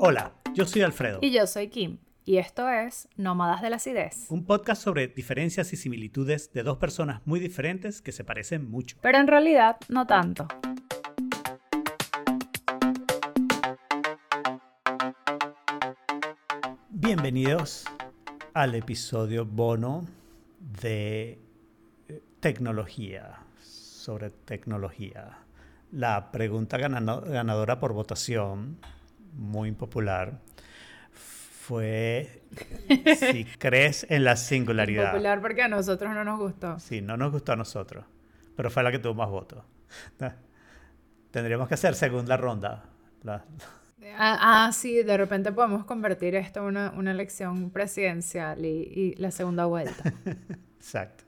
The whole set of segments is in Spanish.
Hola, yo soy Alfredo. Y yo soy Kim. Y esto es Nómadas de la Acidez. Un podcast sobre diferencias y similitudes de dos personas muy diferentes que se parecen mucho. Pero en realidad no tanto. Bienvenidos al episodio bono de eh, tecnología, sobre tecnología. La pregunta ganadora por votación, muy popular, fue si crees en la singularidad. Popular porque a nosotros no nos gustó. Sí, no nos gustó a nosotros, pero fue la que tuvo más votos. Tendríamos que hacer segunda ronda. Ah, ah, sí, de repente podemos convertir esto en una, una elección presidencial y, y, la segunda vuelta. Exacto.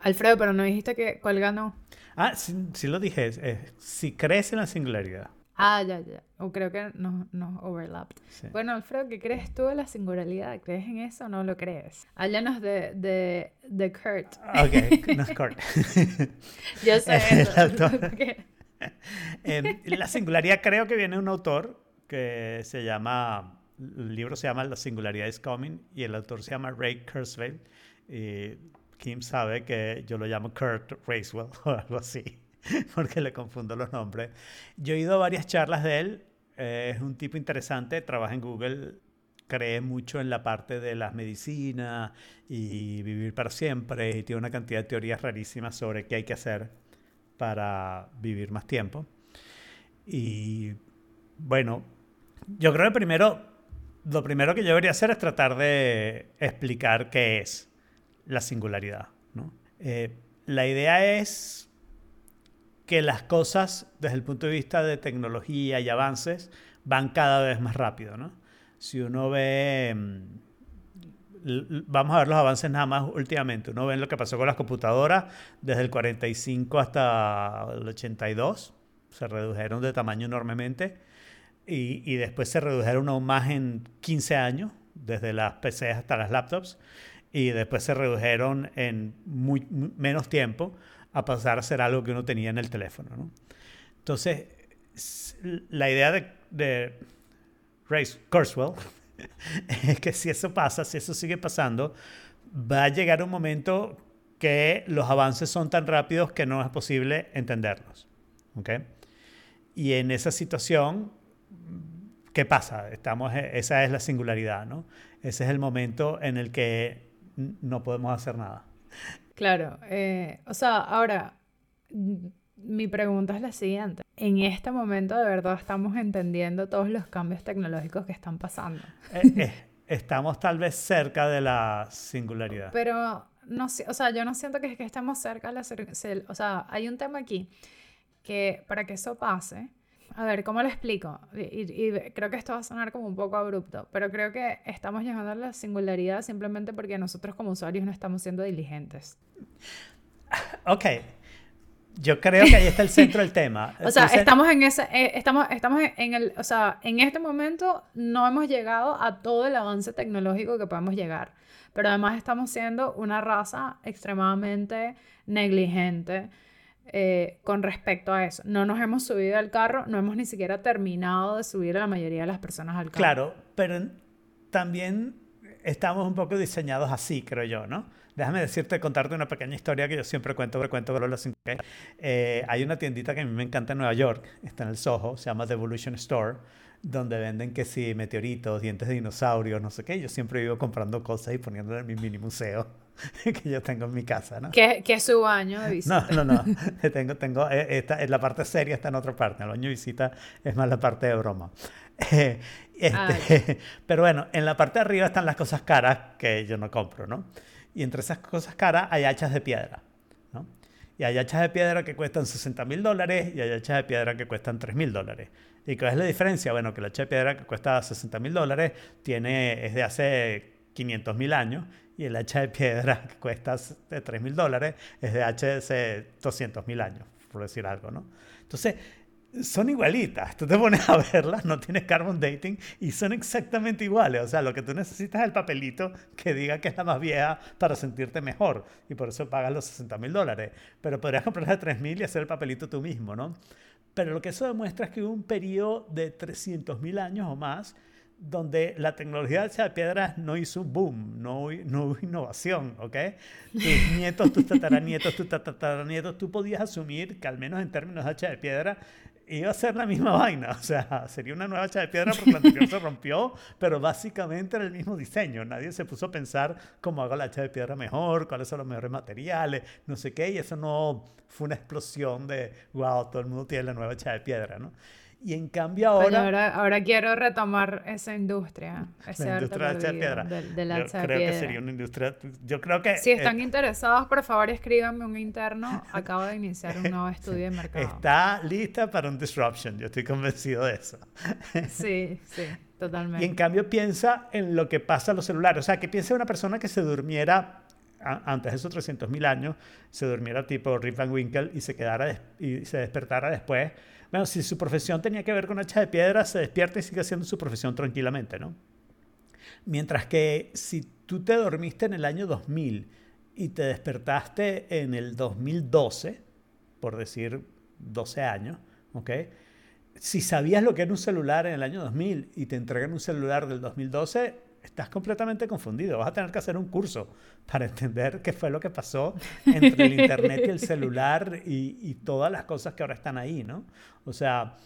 Alfredo, pero no dijiste que cuál ganó. Ah, sí, sí lo dije. si crees en la singularidad. Ah, ya, ya. O creo que nos no overlapped. Bueno, Alfredo, ¿qué crees tú de la singularidad? ¿Crees en eso o no lo crees? Háblanos de, de, de Kurt. Ok, no es Kurt. Yo sé. eh, la singularidad creo que viene de un autor que se llama, el libro se llama La singularidad is coming y el autor se llama Ray Kurzweil. Y Kim sabe que yo lo llamo Kurt Racewell o algo así, porque le confundo los nombres. Yo he ido a varias charlas de él, eh, es un tipo interesante, trabaja en Google, cree mucho en la parte de las medicinas y vivir para siempre y tiene una cantidad de teorías rarísimas sobre qué hay que hacer para vivir más tiempo. Y bueno, yo creo que primero, lo primero que yo debería hacer es tratar de explicar qué es la singularidad. ¿no? Eh, la idea es que las cosas desde el punto de vista de tecnología y avances van cada vez más rápido. ¿no? Si uno ve, mm, vamos a ver los avances nada más últimamente, uno ve lo que pasó con las computadoras desde el 45 hasta el 82, se redujeron de tamaño enormemente y, y después se redujeron aún más en 15 años, desde las PCs hasta las laptops y después se redujeron en muy, menos tiempo a pasar a ser algo que uno tenía en el teléfono. ¿no? Entonces, la idea de, Ray Kurzweil es que si eso pasa, si eso sigue pasando, va a llegar un momento que los avances son tan rápidos que no es posible entenderlos. ¿okay? Y en esa situación, ¿qué pasa? Estamos, esa es la singularidad, ¿no? Ese es el momento en el que no podemos hacer nada. Claro, eh, o sea, ahora, mi pregunta es la siguiente. En este momento de verdad estamos entendiendo todos los cambios tecnológicos que están pasando. Eh, eh, estamos tal vez cerca de la singularidad. Pero, no, o sea, yo no siento que, que estemos cerca de la... O sea, hay un tema aquí que para que eso pase, a ver, ¿cómo lo explico? Y, creo que esto va a sonar como un poco abrupto, pero creo que estamos llegando a la singularidad simplemente porque nosotros como usuarios no estamos siendo diligentes. Ok. Yo creo que ahí está el centro del tema. o sea, estamos en ese, eh, estamos, estamos en el, o sea, en este momento no hemos llegado a todo el avance tecnológico que podemos llegar, pero además estamos siendo una raza extremadamente negligente, eh, con respecto a eso. No nos hemos subido al carro, no hemos ni siquiera terminado de subir a la mayoría de las personas al carro. Claro, pero también estamos un poco diseñados así, creo yo, ¿no? Déjame decirte, contarte una pequeña historia que yo siempre cuento, cuento los eh, Hay una tiendita que a mí me encanta en Nueva York, está en el Soho, se llama The Evolution Store, donde venden que sí, meteoritos, dientes de dinosaurios, no sé qué. Yo siempre vivo comprando cosas y poniéndole en mi mini museo. que yo tengo en mi casa, ¿no? ¿Qué, es su baño de visita? No, no, no. tengo, tengo, eh, esta, la parte seria está en otra parte. El baño de visita es más la parte de broma. Ah, este, pero bueno, en la parte de arriba están las cosas caras que yo no compro, ¿no? Y entre esas cosas caras hay hachas de piedra, ¿no? Y hay hachas de piedra que cuestan 60 mil dólares y hay hachas de piedra que cuestan 3 mil dólares. ¿Y cuál es la diferencia? Bueno, que la hacha de piedra que cuesta 60 mil dólares tiene, es de hace 500 mil años y el hacha de piedra que cuesta 3 mil dólares es de hace 200 mil años, por decir algo, ¿no? Entonces, son igualitas. Tú te pones a verlas, no tienes carbon dating y son exactamente iguales. O sea, lo que tú necesitas es el papelito que diga que es la más vieja para sentirte mejor y por eso pagas los 60 mil dólares. Pero podrías comprarla de 3 mil y hacer el papelito tú mismo, ¿no? pero lo que eso demuestra es que hubo un periodo de 300.000 años o más donde la tecnología de hacha de piedra no hizo boom, no, no hubo innovación, ¿ok? Tus nietos, tus tataranietos, tus tataranietos, tú podías asumir que al menos en términos de hacha de piedra iba a ser la misma vaina, o sea, sería una nueva hacha de piedra porque la anterior se rompió, pero básicamente era el mismo diseño, nadie se puso a pensar cómo hago la hacha de piedra mejor, cuáles son los mejores materiales, no sé qué, y eso no fue una explosión de, wow, todo el mundo tiene la nueva hacha de piedra, ¿no? Y en cambio ahora... ahora, quiero retomar esa industria, ese la industria de piedra. yo creo que sería una industria... Yo creo que... Si están interesados, por favor escríbanme un interno. Acabo de iniciar un nuevo estudio de mercado. Está lista para un disruption, yo estoy convencido de eso. sí, sí, totalmente. Y en cambio piensa en lo que pasa a los celulares. O sea, que piensa una persona que se durmiera antes de esos 300.000 años, se durmiera tipo Rip Van Winkle y se, quedara y se despertara después bueno, si su profesión tenía que ver con hacha de piedra, se despierta y sigue haciendo su profesión tranquilamente, ¿no? Mientras que si tú te dormiste en el año 2000 y te despertaste en el 2012, por decir 12 años, ¿ok? Si sabías lo que era un celular en el año 2000 y te entregan un celular del 2012, estás completamente confundido. Vas a tener que hacer un curso para entender qué fue lo que pasó entre el Internet y el celular y, todas las cosas que ahora están ahí, ¿no? O sea,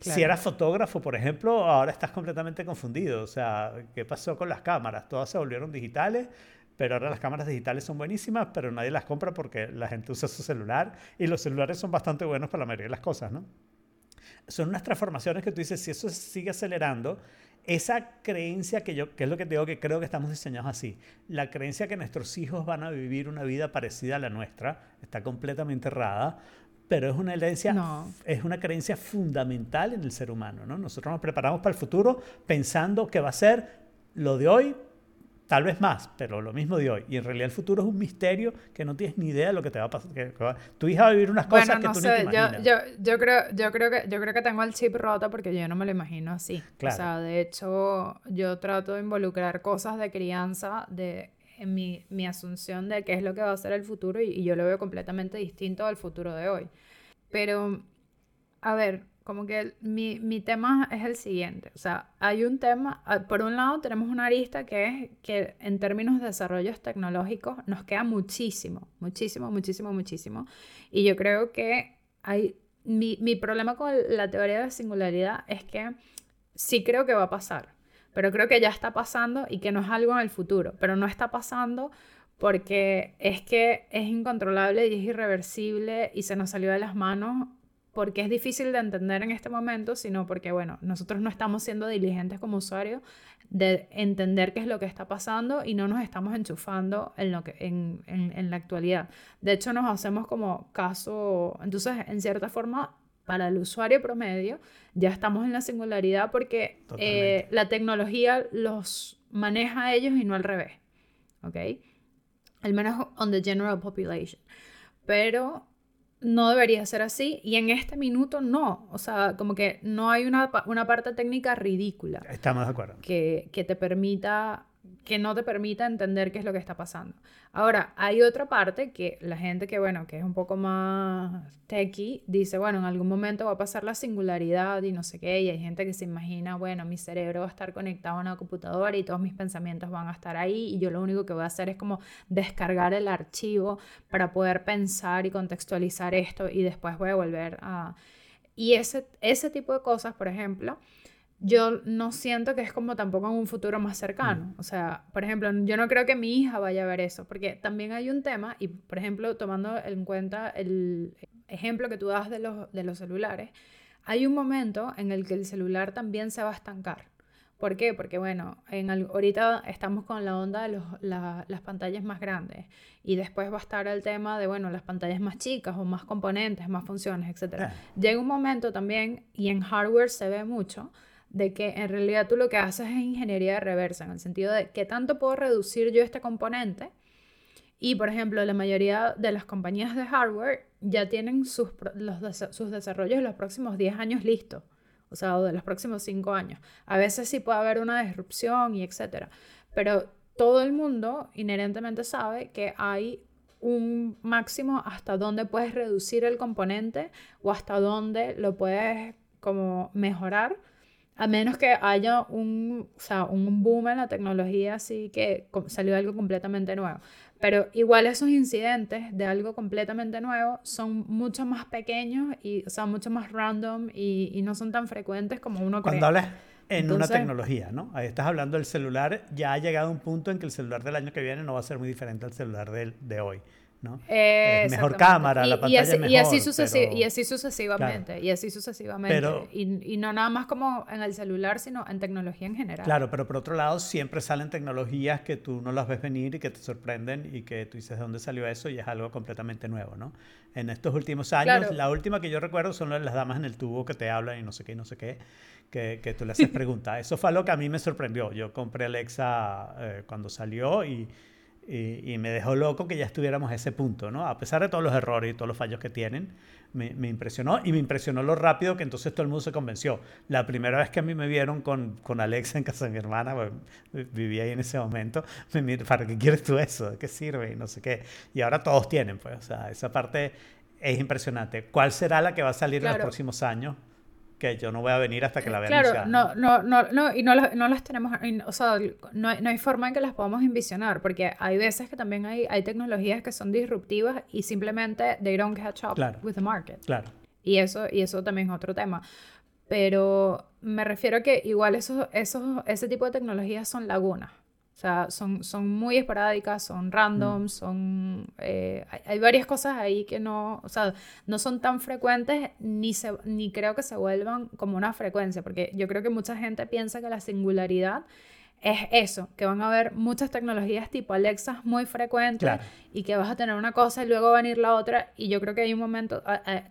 si eras fotógrafo, por ejemplo, ahora estás completamente confundido. O sea, ¿qué pasó con las cámaras? Todas se volvieron digitales. Pero ahora las cámaras digitales son buenísimas, pero nadie las compra porque la gente usa su celular y los celulares son bastante buenos para la mayoría de las cosas, ¿no? Son unas transformaciones que tú dices, si eso sigue acelerando, esa creencia que yo, que es lo que te digo que creo que estamos diseñados así, la creencia que nuestros hijos van a vivir una vida parecida a la nuestra, está completamente errada, pero es una herencia, es una creencia fundamental en el ser humano, ¿no? Nosotros nos preparamos para el futuro pensando que va a ser lo de hoy, Tal vez más, pero lo mismo de hoy. Y en realidad el futuro es un misterio que no tienes ni idea de lo que te va a pasar. Que, tu hija va a vivir unas cosas que tú no te imaginas. Yo, yo, creo, yo, creo que, yo creo que tengo el chip roto porque yo no me lo imagino así. O sea, de hecho, yo trato de involucrar cosas de crianza de, en mi, mi asunción de qué es lo que va a ser el futuro y, y yo lo veo completamente distinto al futuro de hoy. Pero, a ver, como que mi, mi, tema es el siguiente. O sea, hay un tema, ah, por un lado tenemos una arista que es que en términos de desarrollos tecnológicos nos queda muchísimo, muchísimo, muchísimo, muchísimo. Y yo creo que hay, mi, mi problema con la teoría de singularidad es que sí creo que va a pasar, pero creo que ya está pasando y que no es algo en el futuro, pero no está pasando porque es que es incontrolable y es irreversible y se nos salió de las manos porque es difícil de entender en este momento, sino porque, bueno, nosotros no estamos siendo diligentes como usuarios de entender qué es lo que está pasando y no nos estamos enchufando en, lo que, en, en, la actualidad. De hecho, nos hacemos como caso, entonces, en cierta forma, para el usuario promedio, ya estamos en la singularidad porque eh, la tecnología los maneja a ellos y no al revés. ¿Ok? Al menos on the general population. Pero no debería ser así y en este minuto no. O sea, como que no hay una, una parte técnica ridícula. Estamos de acuerdo. Que, que te permita que no te permita entender qué es lo que está pasando. Ahora, hay otra parte que la gente que, bueno, que es un poco más techie, dice, bueno, en algún momento va a pasar la singularidad y no sé qué, y hay gente que se imagina, bueno, mi cerebro va a estar conectado a una computadora y todos mis pensamientos van a estar ahí y yo lo único que voy a hacer es como descargar el archivo para poder pensar y contextualizar esto y después voy a volver a... Y ese, ese tipo de cosas, por ejemplo, yo no siento que es como tampoco en un futuro más cercano. Mm. O sea, por ejemplo, yo no creo que mi hija vaya a ver eso, porque también hay un tema, y por ejemplo, tomando en cuenta el ejemplo que tú das de los, de los celulares, hay un momento en el que el celular también se va a estancar. ¿Por qué? Porque bueno, en ahorita estamos con la onda de los, las pantallas más grandes y después va a estar el tema de, bueno, las pantallas más chicas o más componentes, más funciones, etc. Ah. Llega un momento también, y en hardware se ve mucho, de que en realidad tú lo que haces es ingeniería reversa, en el sentido de qué tanto puedo reducir yo este componente. Y, por ejemplo, la mayoría de las compañías de hardware ya tienen sus, los, sus desarrollos de los próximos 10 años listos, o sea, o de los próximos 5 años. A veces sí puede haber una disrupción y etcétera, pero todo el mundo inherentemente sabe que hay un máximo hasta dónde puedes reducir el componente o hasta dónde lo puedes como mejorar, a menos que haya un, o sea, un boom en la tecnología, así que salió algo completamente nuevo. Pero igual esos incidentes de algo completamente nuevo son mucho más pequeños y, o sea, mucho más random y, y no son tan frecuentes como uno cree. Cuando hablas en una tecnología, ¿no? Ahí estás hablando del celular, ya ha llegado un punto en que el celular del año que viene no va a ser muy diferente al celular de, de hoy. ¿No? mejor cámara, la pantalla es mejor. Y así, y así sucesivamente, y así sucesivamente. y, y, no nada más como en el celular, sino en tecnología en general. Claro, pero por otro lado siempre salen tecnologías que tú no las ves venir y que te sorprenden y que tú dices de dónde salió eso y es algo completamente nuevo, ¿no? En estos últimos años, la última que yo recuerdo son las damas en el tubo que te hablan y no sé qué y no sé qué. Que, que, tú le haces preguntas. Eso fue algo que a mí me sorprendió. Yo compré Alexa eh, cuando salió y, y, me dejó loco que ya estuviéramos a ese punto, ¿no? A pesar de todos los errores y todos los fallos que tienen, me, me, impresionó y me impresionó lo rápido que entonces todo el mundo se convenció. La primera vez que a mí me vieron con, con Alexa en casa de mi hermana, pues, vivía ahí en ese momento, me ¿para qué quieres tú eso? ¿De qué sirve? Y no sé qué. Y ahora todos tienen, pues, o sea, esa parte es impresionante. ¿Cuál será la que va a salir en los próximos años? Que yo no voy a venir hasta que la vean Claro, no, no, no, no, y no, no las tenemos, o sea, no hay, no hay, forma en que las podamos envisionar, porque hay veces que también hay, hay tecnologías que son disruptivas y simplemente they don't catch up with the market. Claro. Y eso, y eso también es otro tema. Pero me refiero a que igual esos, esos, ese tipo de tecnologías son lagunas. O sea, son, son muy esporádicas, son random, mm. son... Eh, hay, varias cosas ahí que no, o sea, no son tan frecuentes ni, se, ni creo que se vuelvan como una frecuencia, porque yo creo que mucha gente piensa que la singularidad es eso, que van a haber muchas tecnologías tipo Alexa muy frecuentes y que vas a tener una cosa y luego va a venir la otra. Y yo creo que hay un momento,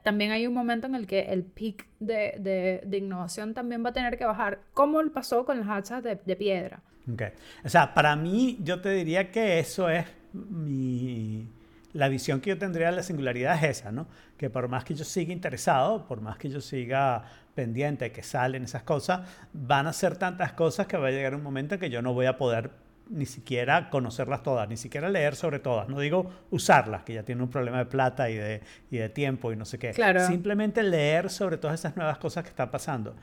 también hay un momento en el que el peak de, de, de, innovación también va a tener que bajar, como pasó con las hachas de, de piedra. Okay. O sea, para mí yo te diría que eso es mi... La visión que yo tendría de la singularidad es esa, ¿no? Que por más que yo siga interesado, por más que yo siga pendiente que salen esas cosas, van a ser tantas cosas que va a llegar un momento en que yo no voy a poder ni siquiera conocerlas todas, ni siquiera leer sobre todas. No digo usarlas, que ya tienen un problema de plata y de, y de tiempo y no sé qué. Claro. Simplemente leer sobre todas esas nuevas cosas que están pasando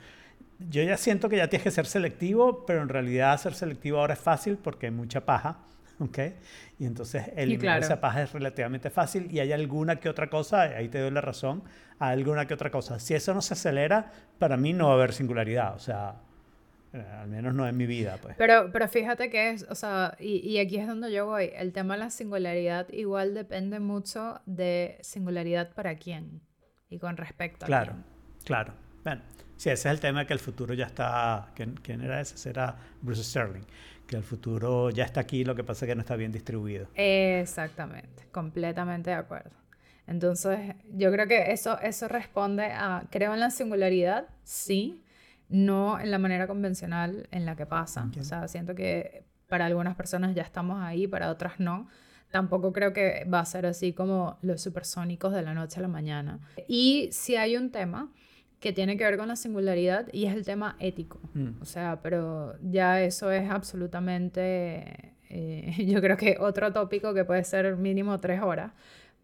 yo ya siento que ya tienes que ser selectivo, pero en realidad ser selectivo ahora es fácil porque hay mucha paja, ¿ok? Y entonces eliminar esa paja es relativamente fácil y hay alguna que otra cosa, ahí te doy la razón, hay alguna que otra cosa. Si eso no se acelera, para mí no va a haber singularidad, o sea, eh, al menos no en mi vida, pues. Pero, pero fíjate que es, o sea, y, y aquí es donde yo voy, el tema de la singularidad igual depende mucho de singularidad para quién y con respecto a Claro, claro. Bueno, Sí, ese es el tema que el futuro ya está. ¿Quién, era ese? Será Bruce Sterling. Que el futuro ya está aquí, lo que pasa es que no está bien distribuido. Exactamente, completamente de acuerdo. Entonces, yo creo que eso, eso responde a, creo en la singularidad, sí, no en la manera convencional en la que pasa. O sea, siento que para algunas personas ya estamos ahí, para otras no. Tampoco creo que va a ser así como los supersónicos de la noche a la mañana. Y si hay un tema que tiene que ver con la singularidad y es el tema ético. Mm. O sea, pero ya eso es absolutamente, eh, yo creo que otro tópico que puede ser mínimo tres horas.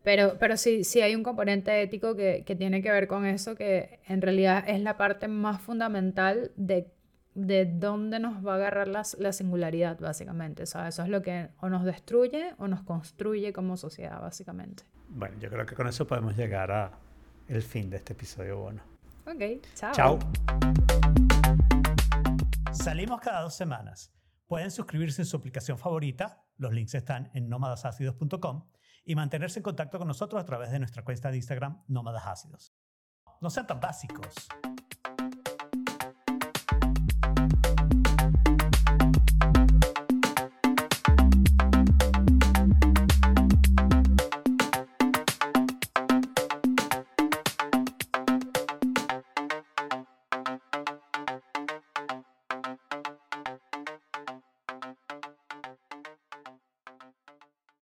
Pero, pero sí, sí hay un componente ético que, que tiene que ver con eso, que en realidad es la parte más fundamental de, de dónde nos va a agarrar la, la singularidad, básicamente. O sea, eso es lo que o nos destruye o nos construye como sociedad, básicamente. Bueno, yo creo que con eso podemos llegar a el fin de este episodio bueno. Ok, chao. Chao. Salimos cada dos semanas. Pueden suscribirse en su aplicación favorita, los links están en nómadasácidos.com, y mantenerse en contacto con nosotros a través de nuestra cuenta de Instagram, Nómadas Ácidos. No sean tan básicos.